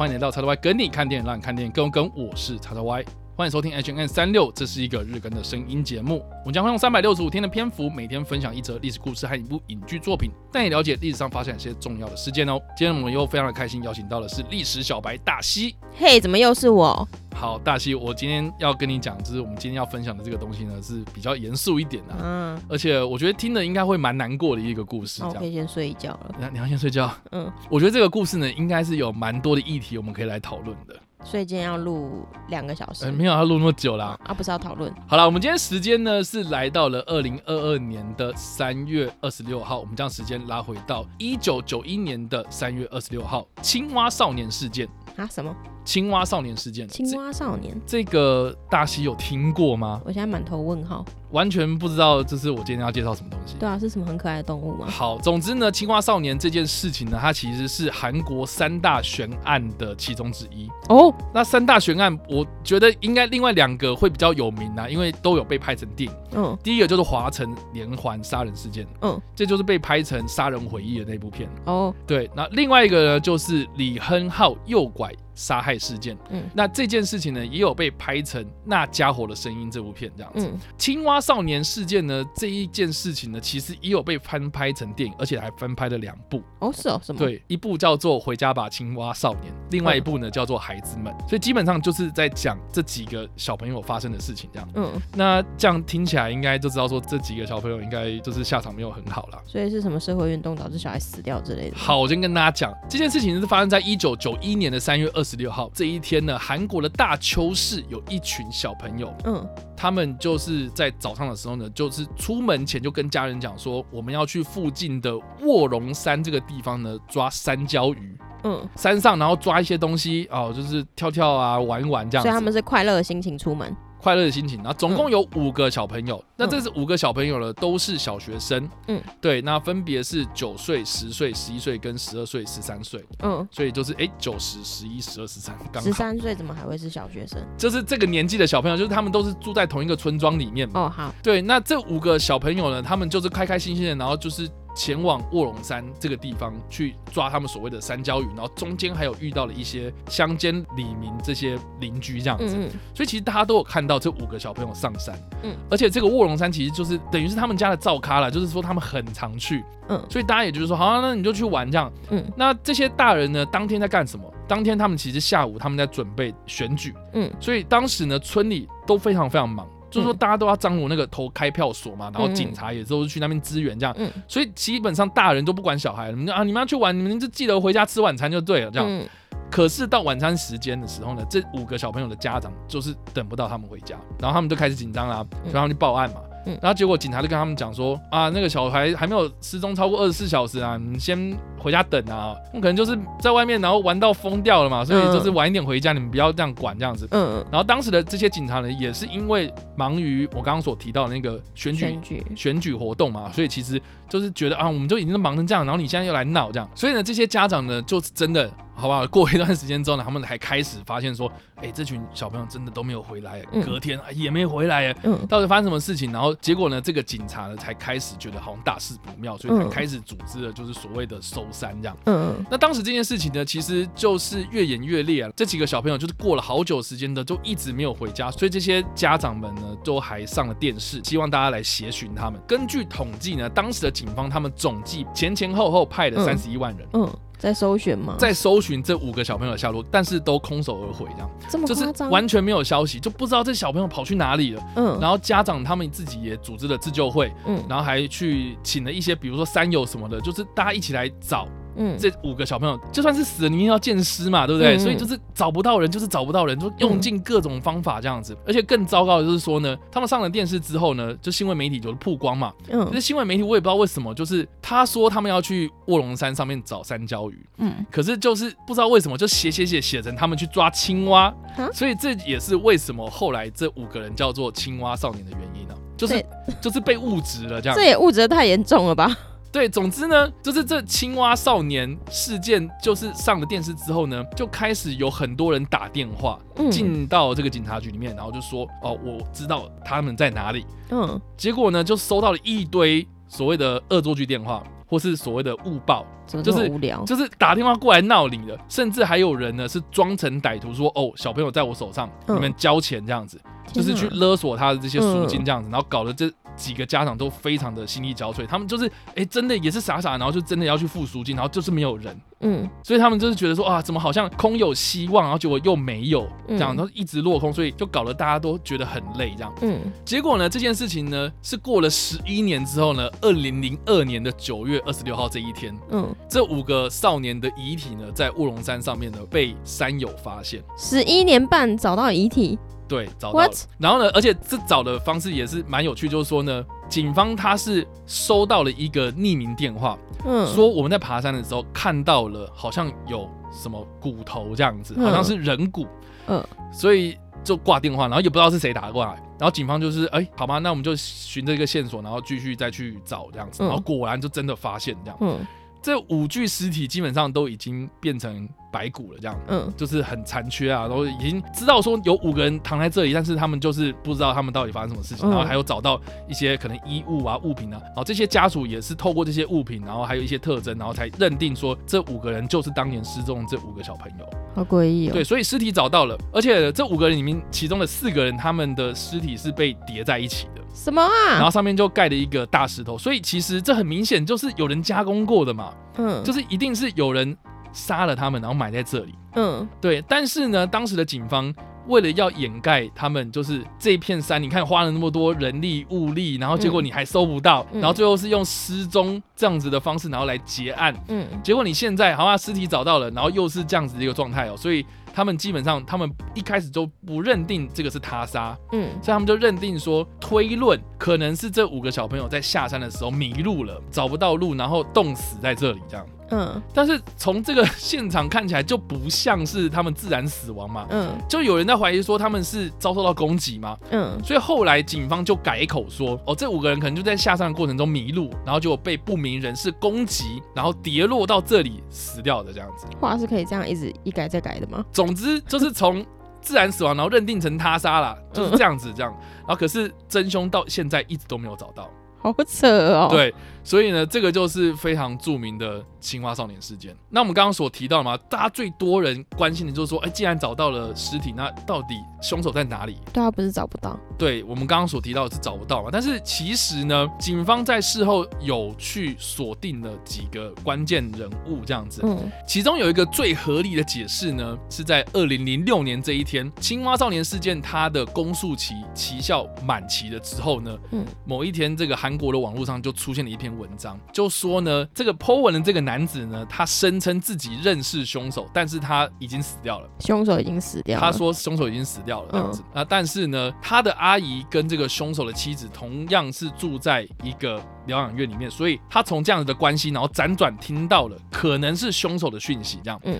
欢迎来到叉叉 Y 跟你看电影，让你看电影更跟。我是叉叉 Y。欢迎收听 H N 三六，这是一个日更的声音节目。我们将会用三百六十五天的篇幅，每天分享一则历史故事和一部影剧作品，带你了解历史上发生一些重要的事件哦。今天我们又非常的开心，邀请到的是历史小白大西。嘿，怎么又是我？好，大西，我今天要跟你讲，就是我们今天要分享的这个东西呢，是比较严肃一点的，嗯，而且我觉得听的应该会蛮难过的一个故事。我可以先睡一觉了。你要先睡觉？嗯，我觉得这个故事呢，应该是有蛮多的议题，我们可以来讨论的。所以今天要录两个小时，欸、没有要录那么久啦。啊，不是要讨论。好了，我们今天时间呢是来到了二零二二年的三月二十六号，我们将时间拉回到一九九一年的三月二十六号，青蛙少年事件啊？什么？青蛙少年事件？青蛙少年？这个大西有听过吗？我现在满头问号。完全不知道这是我今天要介绍什么东西。对啊，是什么很可爱的动物吗？好，总之呢，青蛙少年这件事情呢，它其实是韩国三大悬案的其中之一。哦，那三大悬案，我觉得应该另外两个会比较有名啊，因为都有被拍成电影。嗯，第一个就是华城连环杀人事件。嗯，这就是被拍成杀人回忆的那部片。哦，对，那另外一个呢，就是李亨浩诱拐杀害事件。嗯，那这件事情呢，也有被拍成那家伙的声音这部片这样子。嗯，青蛙。少年事件呢，这一件事情呢，其实也有被翻拍成电影，而且还翻拍了两部。哦，是哦，什么？对，一部叫做《回家吧，青蛙少年》，另外一部呢、嗯、叫做《孩子们》。所以基本上就是在讲这几个小朋友发生的事情，这样。嗯，那这样听起来应该就知道说，这几个小朋友应该就是下场没有很好啦。所以是什么社会运动导致小孩死掉之类的？好，我先跟大家讲，这件事情是发生在一九九一年的三月二十六号这一天呢，韩国的大邱市有一群小朋友，嗯，他们就是在早上的时候呢，就就是出门前就跟家人讲说，我们要去附近的卧龙山这个地方呢抓山椒鱼。嗯，山上然后抓一些东西哦，就是跳跳啊，玩一玩这样。所以他们是快乐的心情出门。快乐的心情，然后总共有五个小朋友，嗯、那这是五个小朋友呢，都是小学生，嗯，对，那分别是九岁、十岁、十一岁跟十二岁、十三岁，嗯，所以就是哎，九十、十一、十二、十三，刚好。十三岁怎么还会是小学生？就是这个年纪的小朋友，就是他们都是住在同一个村庄里面嘛。哦，好，对，那这五个小朋友呢，他们就是开开心心的，然后就是。前往卧龙山这个地方去抓他们所谓的山椒鱼，然后中间还有遇到了一些乡间里民这些邻居这样子，所以其实大家都有看到这五个小朋友上山，嗯，而且这个卧龙山其实就是等于是他们家的灶咖了，就是说他们很常去，嗯，所以大家也就是说，好啊，那你就去玩这样，嗯，那这些大人呢，当天在干什么？当天他们其实下午他们在准备选举，嗯，所以当时呢，村里都非常非常忙。就是说，大家都要张罗那个投开票所嘛，然后警察也都是去那边支援这样，所以基本上大人都不管小孩，你们啊，你们要去玩，你们就记得回家吃晚餐就对了这样。可是到晚餐时间的时候呢，这五个小朋友的家长就是等不到他们回家，然后他们就开始紧张啦，所以他们就报案嘛。然后结果警察就跟他们讲说啊，那个小孩还没有失踪超过二十四小时啊，你先回家等啊。可能就是在外面，然后玩到疯掉了嘛，所以就是晚一点回家，你们不要这样管这样子。嗯。然后当时的这些警察呢，也是因为忙于我刚刚所提到的那个选举选举活动嘛，所以其实就是觉得啊，我们就已经忙成这样，然后你现在又来闹这样，所以呢，这些家长呢，就是真的。好不好？过一段时间之后呢，他们才开始发现说，哎、欸，这群小朋友真的都没有回来，隔天也没回来，嗯，到底发生什么事情？然后结果呢，这个警察呢才开始觉得好像大事不妙，所以才开始组织了就是所谓的搜山这样。嗯，那当时这件事情呢，其实就是越演越烈啊。这几个小朋友就是过了好久时间的，就一直没有回家，所以这些家长们呢都还上了电视，希望大家来协寻他们。根据统计呢，当时的警方他们总计前前后后派了三十一万人。嗯。嗯在搜寻吗？在搜寻这五个小朋友的下落，但是都空手而回，这样，这么就是完全没有消息，就不知道这小朋友跑去哪里了。嗯，然后家长他们自己也组织了自救会，嗯，然后还去请了一些，比如说山友什么的，就是大家一起来找。嗯，这五个小朋友就算是死了，你也要见尸嘛，对不对？所以就是找不到人，就是找不到人，就用尽各种方法这样子。嗯、而且更糟糕的就是说呢，他们上了电视之后呢，就新闻媒体就曝光嘛。嗯，可是新闻媒体我也不知道为什么，就是他说他们要去卧龙山上面找山椒鱼，嗯，可是就是不知道为什么就写写写写成他们去抓青蛙，嗯、所以这也是为什么后来这五个人叫做青蛙少年的原因呢、啊？就是就是被误植了这样。这也误植得太严重了吧？对，总之呢，就是这青蛙少年事件，就是上了电视之后呢，就开始有很多人打电话进到这个警察局里面，然后就说：“哦，我知道他们在哪里。”嗯，结果呢，就收到了一堆所谓的恶作剧电话。或是所谓的误报，就是无聊？就是打电话过来闹你的，甚至还有人呢是装成歹徒说哦，小朋友在我手上，嗯你们交钱这样子，就是去勒索他的这些赎金这样子，然后搞得这几个家长都非常的心力交瘁，他们就是哎真的也是傻傻，然后就真的要去付赎金，然后就是没有人。嗯，所以他们就是觉得说啊，怎么好像空有希望，然后结果又没有，这样，嗯然后一直落空，所以就搞得大家都觉得很累，这样。嗯。结果呢，这件事情呢是过了十一年之后呢，二零零二年的九月二十六号这一天，嗯，这五个少年的遗体呢，在卧龙山上面呢被山友发现，十一年半找到遗体，对，找到？然后呢，而且这找的方式也是蛮有趣，就是说呢，警方他是收到了一个匿名电话。嗯，说我们在爬山的时候看到了，好像有什么骨头这样子，嗯。好像是人骨，嗯，所以就挂电话，然后也不知道是谁打过来，然后警方就是，哎、好吧，那我们就循着一个线索，然后继续再去找这样子，嗯。然后果然就真的发现这样，嗯这五具尸体基本上都已经变成白骨了，这样。嗯就是很残缺啊，然后已经知道说有五个人躺在这里，但是他们就是不知道他们到底发生什么事情，嗯然后还有找到一些可能衣物啊、物品啊，然后这些家属也是透过这些物品，然后还有一些特征，然后才认定说这五个人就是当年失踪的这五个小朋友。好诡异哦。对，所以尸体找到了，而且这五个人里面，其中的四个人他们的尸体是被叠在一起的，什么啊然后啊？上面就盖了一个大石头，所以其实这很明显就是有人加工过的嘛，嗯，就是一定是有人杀了他们，然后埋在这里。嗯对，但是呢，当时的警方为了要掩盖他们就是这一片山，你看花了那么多人力物力，然后结果你还搜不到，嗯然后最后是用失踪这样子的方式，然后来结案。嗯结果你现在好像尸体找到了，然后又是这样子的一个状态哦，所以他们基本上他们一开始就不认定这个是他杀，嗯所以他们就认定说推论可能是这五个小朋友在下山的时候迷路了，找不到路，然后冻死在这里这样。嗯但是从这个现场看起来就不像是他们自然死亡嘛，嗯就有人在怀疑说他们是遭受到攻击嘛，嗯所以后来警方就改口说，哦，这五个人可能就在下山的过程中迷路，然后就被不明人士攻击，然后跌落到这里死掉的这样子。话是可以这样一直一改再改的吗？总之就是从自然死亡，然后认定成他杀了，就是这样子这样。然后可是真凶到现在一直都没有找到。好扯哦。，对，所以呢，这个就是非常著名的青蛙少年事件。那我们刚刚所提到的嘛，大家最多人关心的就是说，哎，既然找到了尸体，那到底凶手在哪里？对啊，不是找不到。对我们刚刚所提到的是找不到嘛，但是其实呢，警方在事后有去锁定了几个关键人物，这样子。嗯其中有一个最合理的解释呢，是在二零零六年这一天，青蛙少年事件它的公诉期期效满期了之后呢，嗯某一天这个韩国的网络上就出现了一篇文章，就说呢，这个 Po 文的这个男子呢，他声称自己认识凶手，但是他已经死掉了。凶手已经死掉了。他说凶手已经死掉了这样子啊，但是呢，他的阿姨跟这个凶手的妻子同样是住在一个疗养院里面，所以他从这样子的关系，然后辗转听到了可能是凶手的讯息，这样，嗯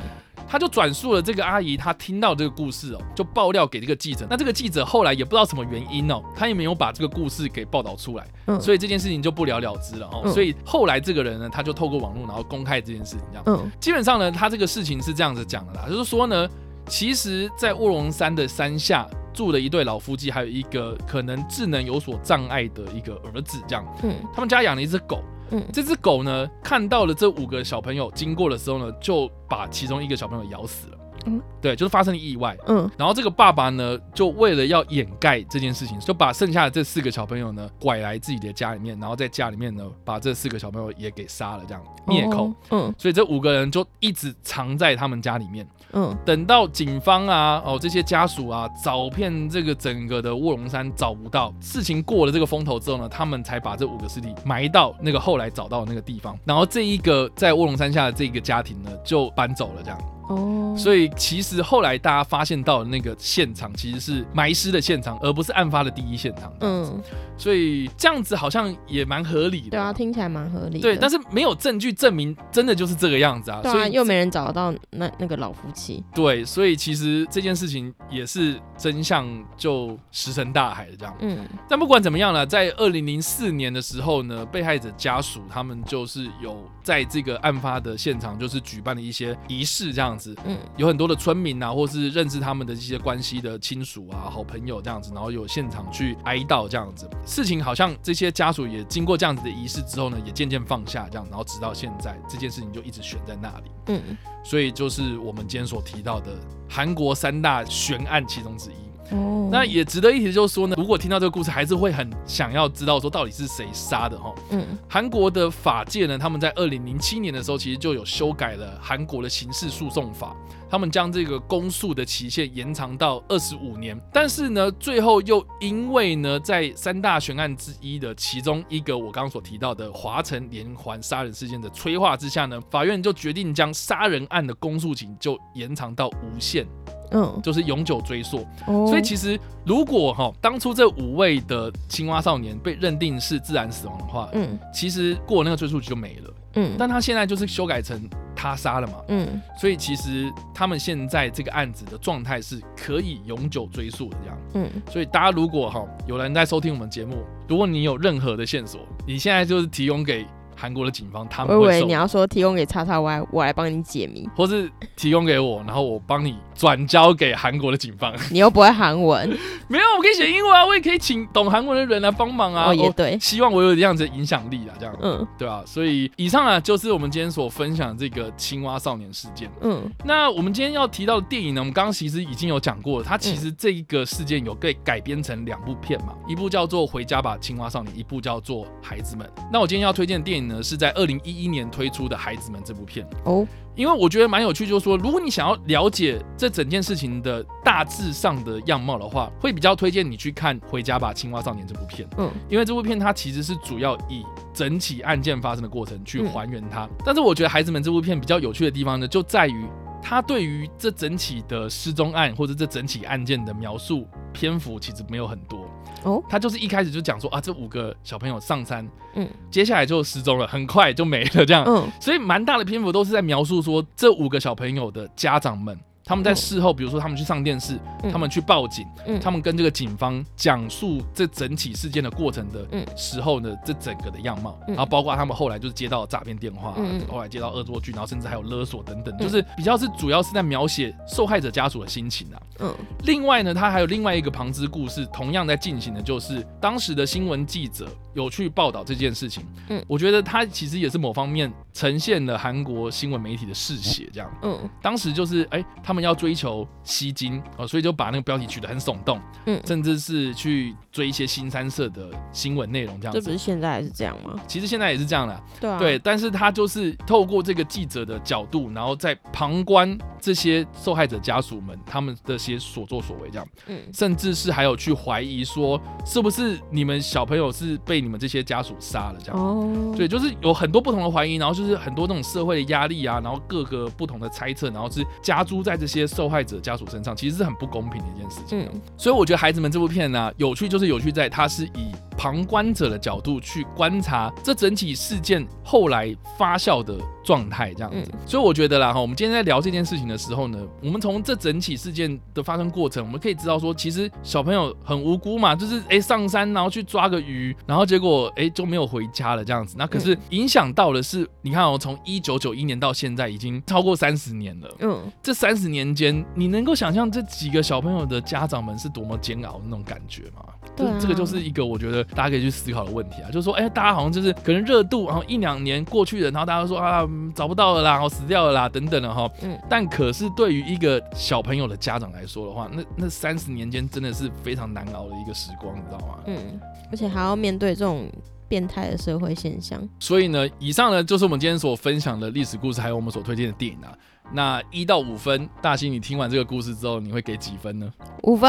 他就转述了这个阿姨她听到这个故事哦，就爆料给这个记者。那这个记者后来也不知道什么原因哦，他也没有把这个故事给报道出来，嗯所以这件事情就不了了之了哦。嗯所以后来这个人呢，他就透过网络然后公开这件事情，这样。嗯基本上呢，他这个事情是这样子讲的啦，就是说呢，其实，在卧龙山的山下住了一对老夫妻，还有一个可能智能有所障碍的一个儿子，这样，嗯他们家养了一只狗。嗯这只狗呢，看到了这五个小朋友经过的时候呢，就把其中一个小朋友咬死了。嗯，对，就是发生了意外。嗯然后这个爸爸呢，就为了要掩盖这件事情，就把剩下的这四个小朋友呢拐来自己的家里面，然后在家里面呢把这四个小朋友也给杀了，这样灭口。哦嗯所以这五个人就一直藏在他们家里面，嗯等到警方啊，哦这些家属啊，找遍这个整个的卧龙山找不到，事情过了这个风头之后呢，他们才把这五个尸体埋到那个后来找到的那个地方，然后这一个在卧龙山下的这个家庭呢就搬走了，这样。哦，所以其实后来大家发现到的那个现场其实是埋尸的现场，而不是案发的第一现场。嗯，所以这样子好像也蛮合理的。对啊，听起来蛮合理的。对，但是没有证据证明真的就是这个样子啊。对啊，又没人找到那那个老夫妻。对，所以其实这件事情也是真相就石沉大海的这样。嗯但不管怎么样呢，在二零零四年的时候呢，被害者家属他们就是有在这个案发的现场，就是举办了一些仪式这样子。嗯，有很多的村民啊，或是认识他们的这些关系的亲属啊、好朋友这样子，然后有现场去哀悼这样子。事情好像这些家属也经过这样子的仪式之后呢，也渐渐放下这样，然后直到现在这件事情就一直悬在那里。嗯，所以就是我们今天所提到的韩国三大悬案其中之一。哦，那也值得一提，就是说呢，如果听到这个故事，还是会很想要知道说到底是谁杀的哈。嗯，韩国的法界呢，他们在二零零七年的时候，其实就有修改了韩国的刑事诉讼法，他们将这个公诉的期限延长到二十五年。但是呢，最后又因为呢，在三大悬案之一的其中一个我刚刚所提到的华城连环杀人事件的催化之下呢，法院就决定将杀人案的公诉期就延长到无限。嗯，就是永久追溯，哦，所以其实如果哈当初这五位的青蛙少年被认定是自然死亡的话，嗯，其实过那个追溯期就没了，嗯，但他现在就是修改成他杀了嘛，嗯，所以其实他们现在这个案子的状态是可以永久追溯的这样，嗯，所以大家如果哈有人在收听我们节目，如果你有任何的线索，你现在就是提供给。韩国的警方，他们会我以为你要说提供给叉叉 Y，我来帮你解谜，或是提供给我，然后我帮你转交给韩国的警方。你又不会韩文，没有，我可以写英文啊，我也可以请懂韩文的人来帮忙啊。哦，也对，希望我有这样子的影响力啊，这样，嗯，对啊。所以以上啊，就是我们今天所分享的这个青蛙少年事件。嗯，那我们今天要提到的电影呢，我们刚刚其实已经有讲过了，它其实这一个事件有被改编成两部片嘛，一部叫做《回家吧，青蛙少年》，一部叫做《孩子们》。那我今天要推荐的电影呢，是在二零一。一一年推出的《孩子们》这部片哦，因为我觉得蛮有趣，就是说，如果你想要了解这整件事情的大致上的样貌的话，会比较推荐你去看《回家吧，青蛙少年》这部片。嗯，因为这部片它其实是主要以整起案件发生的过程去还原它。但是我觉得《孩子们》这部片比较有趣的地方呢，就在于它对于这整起的失踪案或者这整起案件的描述篇幅其实没有很多。哦，他就是一开始就讲说啊，这五个小朋友上山，嗯，接下来就失踪了，很快就没了，这样，嗯，所以蛮大的篇幅都是在描述说这五个小朋友的家长们。他们在事后，比如说他们去上电视，他们去报警，他们跟这个警方讲述这整起事件的过程的时候呢，这整个的样貌，然后包括他们后来就是接到诈骗电话，后来接到恶作剧，然后甚至还有勒索等等，就是比较是主要是在描写受害者家属的心情啊。嗯，另外呢，他还有另外一个旁支故事，同样在进行的就是当时的新闻记者有去报道这件事情。嗯，我觉得他其实也是某方面呈现了韩国新闻媒体的嗜血，这样。嗯，当时就是哎，他们。要追求吸金哦，所以就把那个标题取得很耸动，嗯，甚至是去追一些新三色的新闻内容这样子。这不是现在还是这样吗？其实现在也是这样的，对啊，对，但是他就是透过这个记者的角度，然后在旁观这些受害者家属们他们的些所作所为这样，嗯，甚至是还有去怀疑说是不是你们小朋友是被你们这些家属杀了这样，哦，对，就是有很多不同的怀疑，然后就是很多那种社会的压力啊，然后各个不同的猜测，然后是加诸在这些受害者家属身上，其实是很不公平的一件事情。嗯，所以我觉得孩子们这部片呢，有趣就是有趣在它是以旁观者的角度去观察这整体事件后来发酵的状态，这样子。所以我觉得啦哈，我们今天在聊这件事情的时候呢，我们从这整起事件的发生过程，我们可以知道说，其实小朋友很无辜嘛，就是哎上山然后去抓个鱼，然后结果哎就没有回家了这样子。那可是影响到的是，你看哦，从一九九一年到现在已经超过三十年了。嗯，这三十年间，你能够想象这几个小朋友的家长们是多么煎熬的那种感觉吗？对，这个就是一个我觉得。大家可以去思考的问题啊，就是说，哎、欸，大家好像就是可能热度，然后一两年过去了，然后大家都说啊，找不到了啦，然后死掉了啦，等等的哈。嗯。但可是对于一个小朋友的家长来说的话，那那三十年间真的是非常难熬的一个时光，你知道吗？嗯。而且还要面对这种变态的社会现象。所以呢，以上呢就是我们今天所分享的历史故事，还有我们所推荐的电影啊。那一到五分，大西，你听完这个故事之后，你会给几分呢？五分。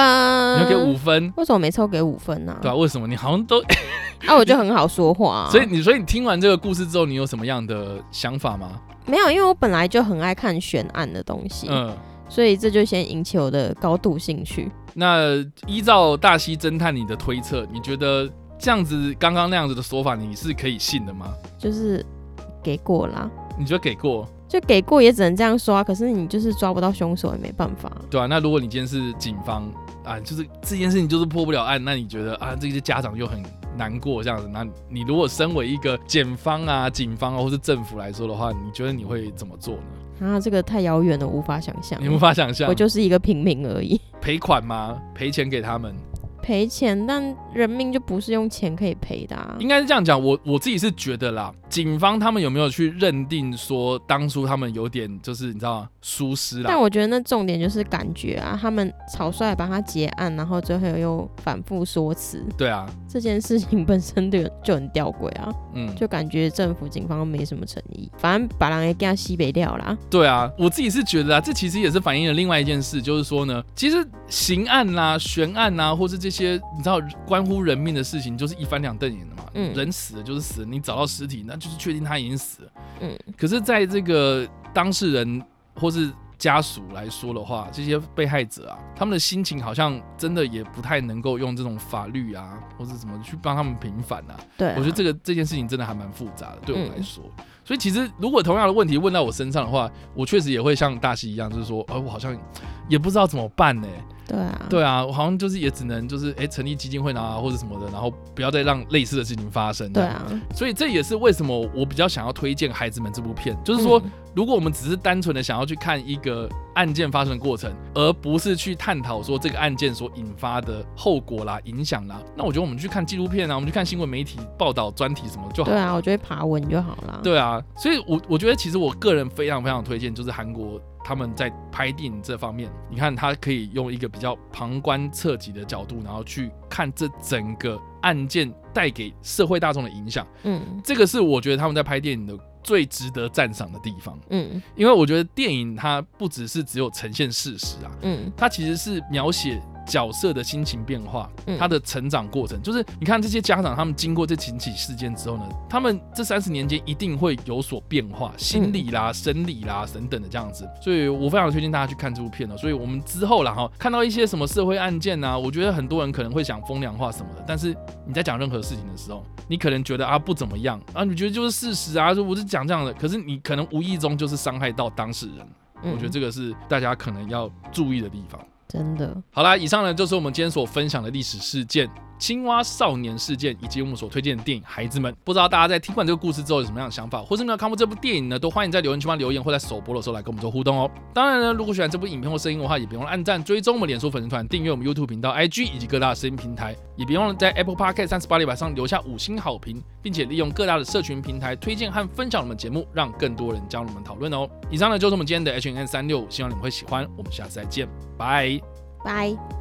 你会给五分？为什么每次都给五分呢？对啊，为什么？你好像都 啊，我就很好说话啊。所以你，所以你听完这个故事之后，你有什么样的想法吗？没有，因为我本来就很爱看悬案的东西，嗯，所以这就先引起我的高度兴趣。那依照大西侦探你的推测，你觉得这样子刚刚那样子的说法，你是可以信的吗？就是给过啦。你觉得给过？就给过也只能这样说啊，可是你就是抓不到凶手也没办法。对啊，那如果你今天是警方啊，就是这件事情就是破不了案，那你觉得啊，这些家长就很难过这样子，那你如果身为一个检方啊、警方啊或是政府来说的话，你觉得你会怎么做呢？啊，这个太遥远了，无法想象。你无法想象，我就是一个平民而已。赔款吗？赔钱给他们？赔钱，但人命就不是用钱可以赔的啊。应该是这样讲，我我自己是觉得啦，警方他们有没有去认定说当初他们有点就是你知道吗？疏失啦。但我觉得那重点就是感觉啊，他们草率把他结案，然后最后又反复说辞。对啊，这件事情本身就就很吊诡啊。嗯，就感觉政府警方没什么诚意，反正把人给给他西北掉啦。对啊，我自己是觉得啊，这其实也是反映了另外一件事，就是说呢，其实刑案啦、悬案啦，或是这些你知道关乎人命的事情，就是一翻两瞪眼的嘛。嗯，人死了就是死了，你找到尸体，那就是确定他已经死了。嗯，可是在这个当事人或是家属来说的话，这些被害者啊，他们的心情好像真的也不太能够用这种法律啊，或者怎么去帮他们平反啊。对啊，我觉得这个这件事情真的还蛮复杂的，对我来说。嗯所以其实，如果同样的问题问到我身上的话，我确实也会像大西一样，就是说，呃，我好像也不知道怎么办呢。对啊，对啊，我好像就是也只能就是哎，成立基金会啊，或者什么的，然后不要再让类似的事情发生。对啊，所以这也是为什么我比较想要推荐《孩子们》这部片，就是说，如果我们只是单纯的想要去看一个案件发生的过程，而不是去探讨说这个案件所引发的后果啦、影响啦，那我觉得我们去看纪录片啊，我们去看新闻媒体报道、专题什么就好。对啊，我觉得爬文就好了。对啊，所以我我觉得其实我个人非常非常推荐，就是韩国。他们在拍电影这方面，你看他可以用一个比较旁观侧击的角度，然后去看这整个案件带给社会大众的影响。嗯，这个是我觉得他们在拍电影的最值得赞赏的地方。嗯，因为我觉得电影它不只是只有呈现事实啊，嗯，它其实是描写。角色的心情变化，他的成长过程，嗯、就是你看这些家长，他们经过这几起事件之后呢，他们这三十年间一定会有所变化，心理啦、生理啦等等的这样子，所以我非常推荐大家去看这部片哦。所以我们之后然后，看到一些什么社会案件啊，我觉得很多人可能会想风凉话什么的，但是你在讲任何事情的时候，你可能觉得啊不怎么样啊，你觉得就是事实啊，就我是讲这样的，可是你可能无意中就是伤害到当事人，我觉得这个是大家可能要注意的地方。真的，好啦，以上呢就是我们今天所分享的历史事件。青蛙少年事件，以及我们所推荐的电影《孩子们》，不知道大家在听完这个故事之后有什么样的想法，或是没有看过这部电影呢？都欢迎在留言区帮留言，或在首播的时候来跟我们做互动哦。当然呢，如果喜欢这部影片或声音的话，也别忘了按赞、追踪我们脸书粉丝团、订阅我们 YouTube 频道、IG 以及各大声音平台，也别忘了在 Apple Podcast 三十八里板上留下五星好评，并且利用各大的社群平台推荐和分享我们节目，让更多人加入我们讨论哦。以上呢就是我们今天的 H&M 365，希望你们会喜欢。我们下次再见，拜拜。